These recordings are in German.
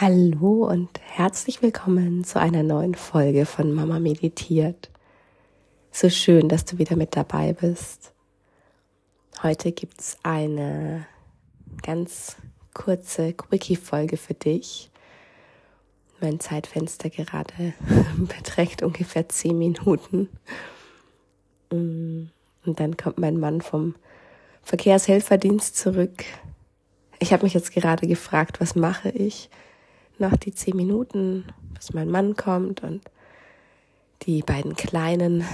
Hallo und herzlich willkommen zu einer neuen Folge von Mama Meditiert. So schön, dass du wieder mit dabei bist. Heute gibt's eine ganz kurze Quickie-Folge für dich. Mein Zeitfenster gerade beträgt ungefähr zehn Minuten. Und dann kommt mein Mann vom Verkehrshelferdienst zurück. Ich habe mich jetzt gerade gefragt, was mache ich? Noch die zehn Minuten, bis mein Mann kommt und die beiden Kleinen,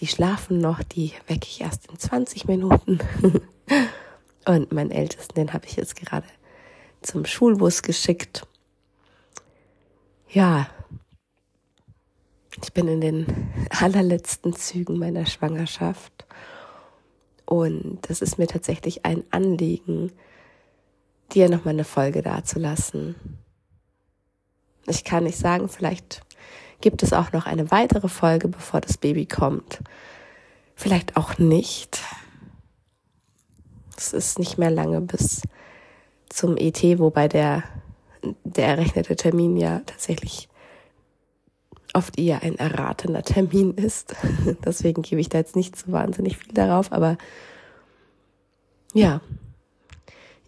die schlafen noch, die wecke ich erst in 20 Minuten. und meinen Ältesten, den habe ich jetzt gerade zum Schulbus geschickt. Ja, ich bin in den allerletzten Zügen meiner Schwangerschaft und das ist mir tatsächlich ein Anliegen, dir nochmal eine Folge dazulassen. Ich kann nicht sagen, vielleicht gibt es auch noch eine weitere Folge, bevor das Baby kommt. Vielleicht auch nicht. Es ist nicht mehr lange bis zum ET, wobei der, der errechnete Termin ja tatsächlich oft eher ein erratener Termin ist. Deswegen gebe ich da jetzt nicht so wahnsinnig viel darauf, aber ja,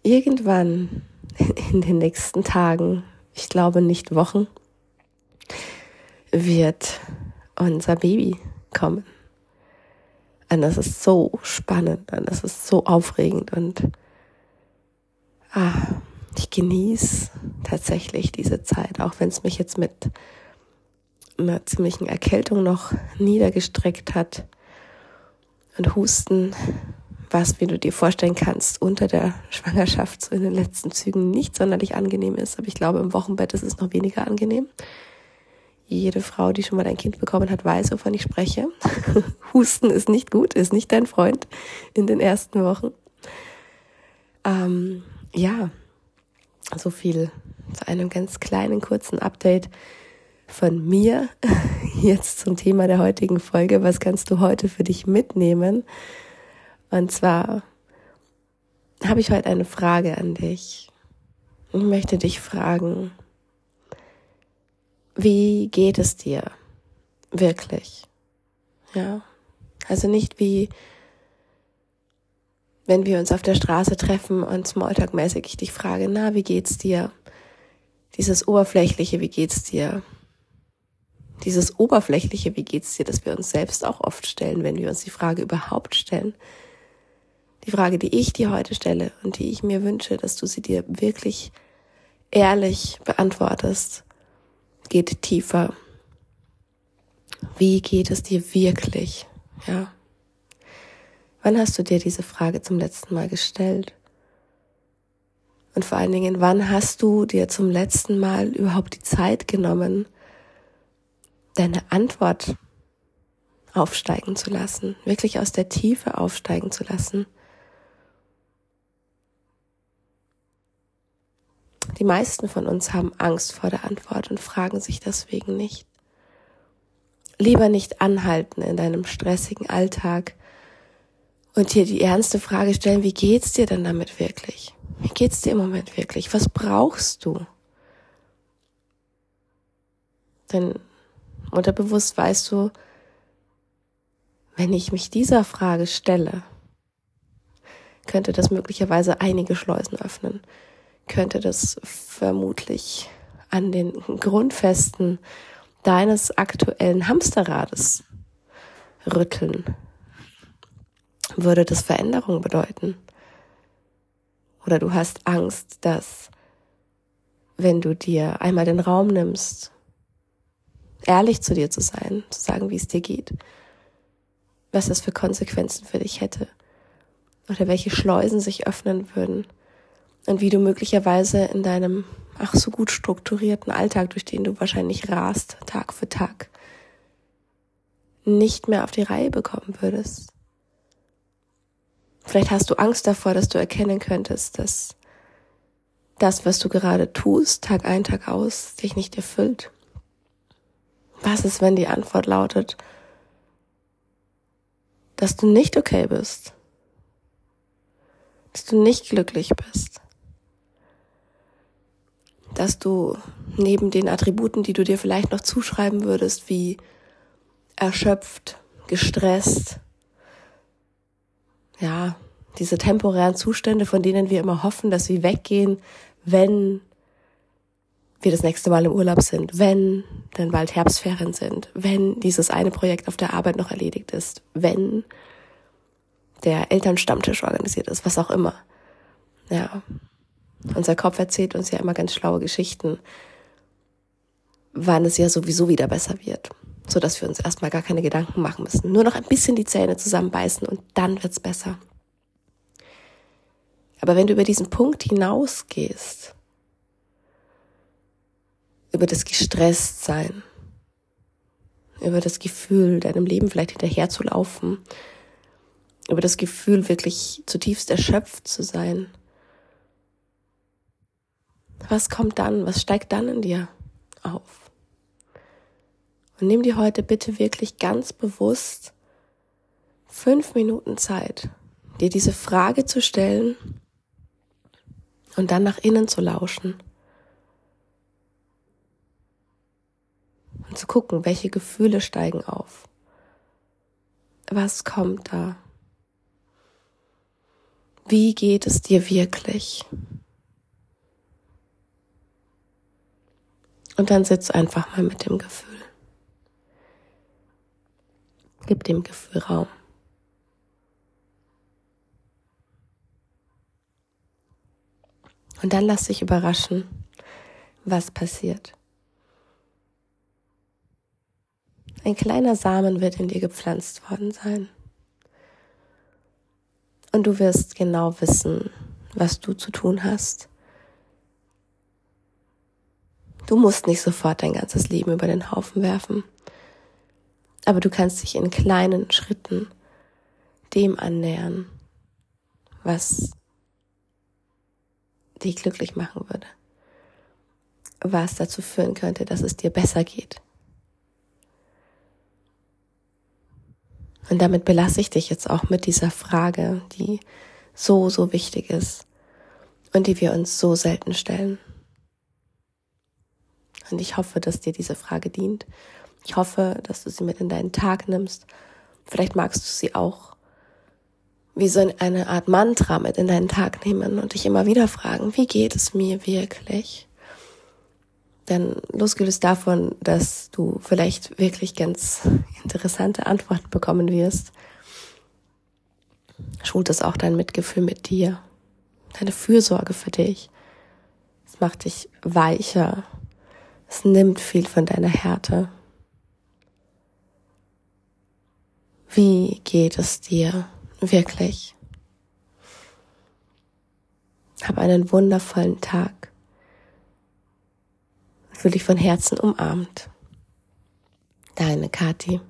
irgendwann in den nächsten Tagen ich glaube nicht Wochen, wird unser Baby kommen. Und das ist so spannend und das ist so aufregend und ah, ich genieße tatsächlich diese Zeit, auch wenn es mich jetzt mit einer ziemlichen Erkältung noch niedergestreckt hat und Husten was, wie du dir vorstellen kannst, unter der Schwangerschaft so in den letzten Zügen nicht sonderlich angenehm ist. Aber ich glaube, im Wochenbett ist es noch weniger angenehm. Jede Frau, die schon mal ein Kind bekommen hat, weiß, wovon ich spreche. Husten ist nicht gut, ist nicht dein Freund in den ersten Wochen. Ähm, ja, so viel zu einem ganz kleinen, kurzen Update von mir. Jetzt zum Thema der heutigen Folge. Was kannst du heute für dich mitnehmen? Und zwar habe ich heute eine Frage an dich. Ich möchte dich fragen, wie geht es dir wirklich? Ja, also nicht wie, wenn wir uns auf der Straße treffen und Smalltalk-mäßig ich dich frage, na, wie geht's dir? Dieses oberflächliche, wie geht's dir? Dieses oberflächliche, wie geht's dir, dass wir uns selbst auch oft stellen, wenn wir uns die Frage überhaupt stellen. Die Frage, die ich dir heute stelle und die ich mir wünsche, dass du sie dir wirklich ehrlich beantwortest, geht tiefer. Wie geht es dir wirklich? Ja. Wann hast du dir diese Frage zum letzten Mal gestellt? Und vor allen Dingen, wann hast du dir zum letzten Mal überhaupt die Zeit genommen, deine Antwort aufsteigen zu lassen, wirklich aus der Tiefe aufsteigen zu lassen? Die meisten von uns haben Angst vor der Antwort und fragen sich deswegen nicht. Lieber nicht anhalten in deinem stressigen Alltag und dir die ernste Frage stellen, wie geht's dir denn damit wirklich? Wie geht's dir im Moment wirklich? Was brauchst du? Denn unterbewusst weißt du, wenn ich mich dieser Frage stelle, könnte das möglicherweise einige Schleusen öffnen könnte das vermutlich an den Grundfesten deines aktuellen Hamsterrades rütteln. Würde das Veränderung bedeuten? Oder du hast Angst, dass wenn du dir einmal den Raum nimmst, ehrlich zu dir zu sein, zu sagen, wie es dir geht, was das für Konsequenzen für dich hätte oder welche Schleusen sich öffnen würden, und wie du möglicherweise in deinem ach so gut strukturierten Alltag, durch den du wahrscheinlich rast, Tag für Tag, nicht mehr auf die Reihe bekommen würdest. Vielleicht hast du Angst davor, dass du erkennen könntest, dass das, was du gerade tust, Tag ein, Tag aus, dich nicht erfüllt. Was ist, wenn die Antwort lautet, dass du nicht okay bist, dass du nicht glücklich bist, dass du neben den Attributen, die du dir vielleicht noch zuschreiben würdest, wie erschöpft, gestresst, ja, diese temporären Zustände, von denen wir immer hoffen, dass sie weggehen, wenn wir das nächste Mal im Urlaub sind, wenn dann bald Herbstferien sind, wenn dieses eine Projekt auf der Arbeit noch erledigt ist, wenn der Elternstammtisch organisiert ist, was auch immer. Ja. Unser Kopf erzählt uns ja immer ganz schlaue Geschichten, wann es ja sowieso wieder besser wird, so dass wir uns erstmal gar keine Gedanken machen müssen. Nur noch ein bisschen die Zähne zusammenbeißen und dann wird's besser. Aber wenn du über diesen Punkt hinausgehst, über das Gestresstsein, über das Gefühl, deinem Leben vielleicht hinterher zu laufen, über das Gefühl, wirklich zutiefst erschöpft zu sein. Was kommt dann? Was steigt dann in dir auf? Und nimm dir heute bitte wirklich ganz bewusst fünf Minuten Zeit, dir diese Frage zu stellen und dann nach innen zu lauschen. Und zu gucken, welche Gefühle steigen auf. Was kommt da? Wie geht es dir wirklich? Und dann sitz einfach mal mit dem Gefühl. Gib dem Gefühl Raum. Und dann lass dich überraschen, was passiert. Ein kleiner Samen wird in dir gepflanzt worden sein. Und du wirst genau wissen, was du zu tun hast. Du musst nicht sofort dein ganzes Leben über den Haufen werfen. Aber du kannst dich in kleinen Schritten dem annähern, was dich glücklich machen würde. Was dazu führen könnte, dass es dir besser geht. Und damit belasse ich dich jetzt auch mit dieser Frage, die so, so wichtig ist und die wir uns so selten stellen. Und ich hoffe, dass dir diese Frage dient. Ich hoffe, dass du sie mit in deinen Tag nimmst. Vielleicht magst du sie auch wie so eine Art Mantra mit in deinen Tag nehmen und dich immer wieder fragen, wie geht es mir wirklich? Denn losgelöst davon, dass du vielleicht wirklich ganz interessante Antworten bekommen wirst, schult es auch dein Mitgefühl mit dir, deine Fürsorge für dich. Es macht dich weicher. Es nimmt viel von deiner Härte. Wie geht es dir wirklich? Hab einen wundervollen Tag fühle dich von Herzen umarmt. Deine Kathi.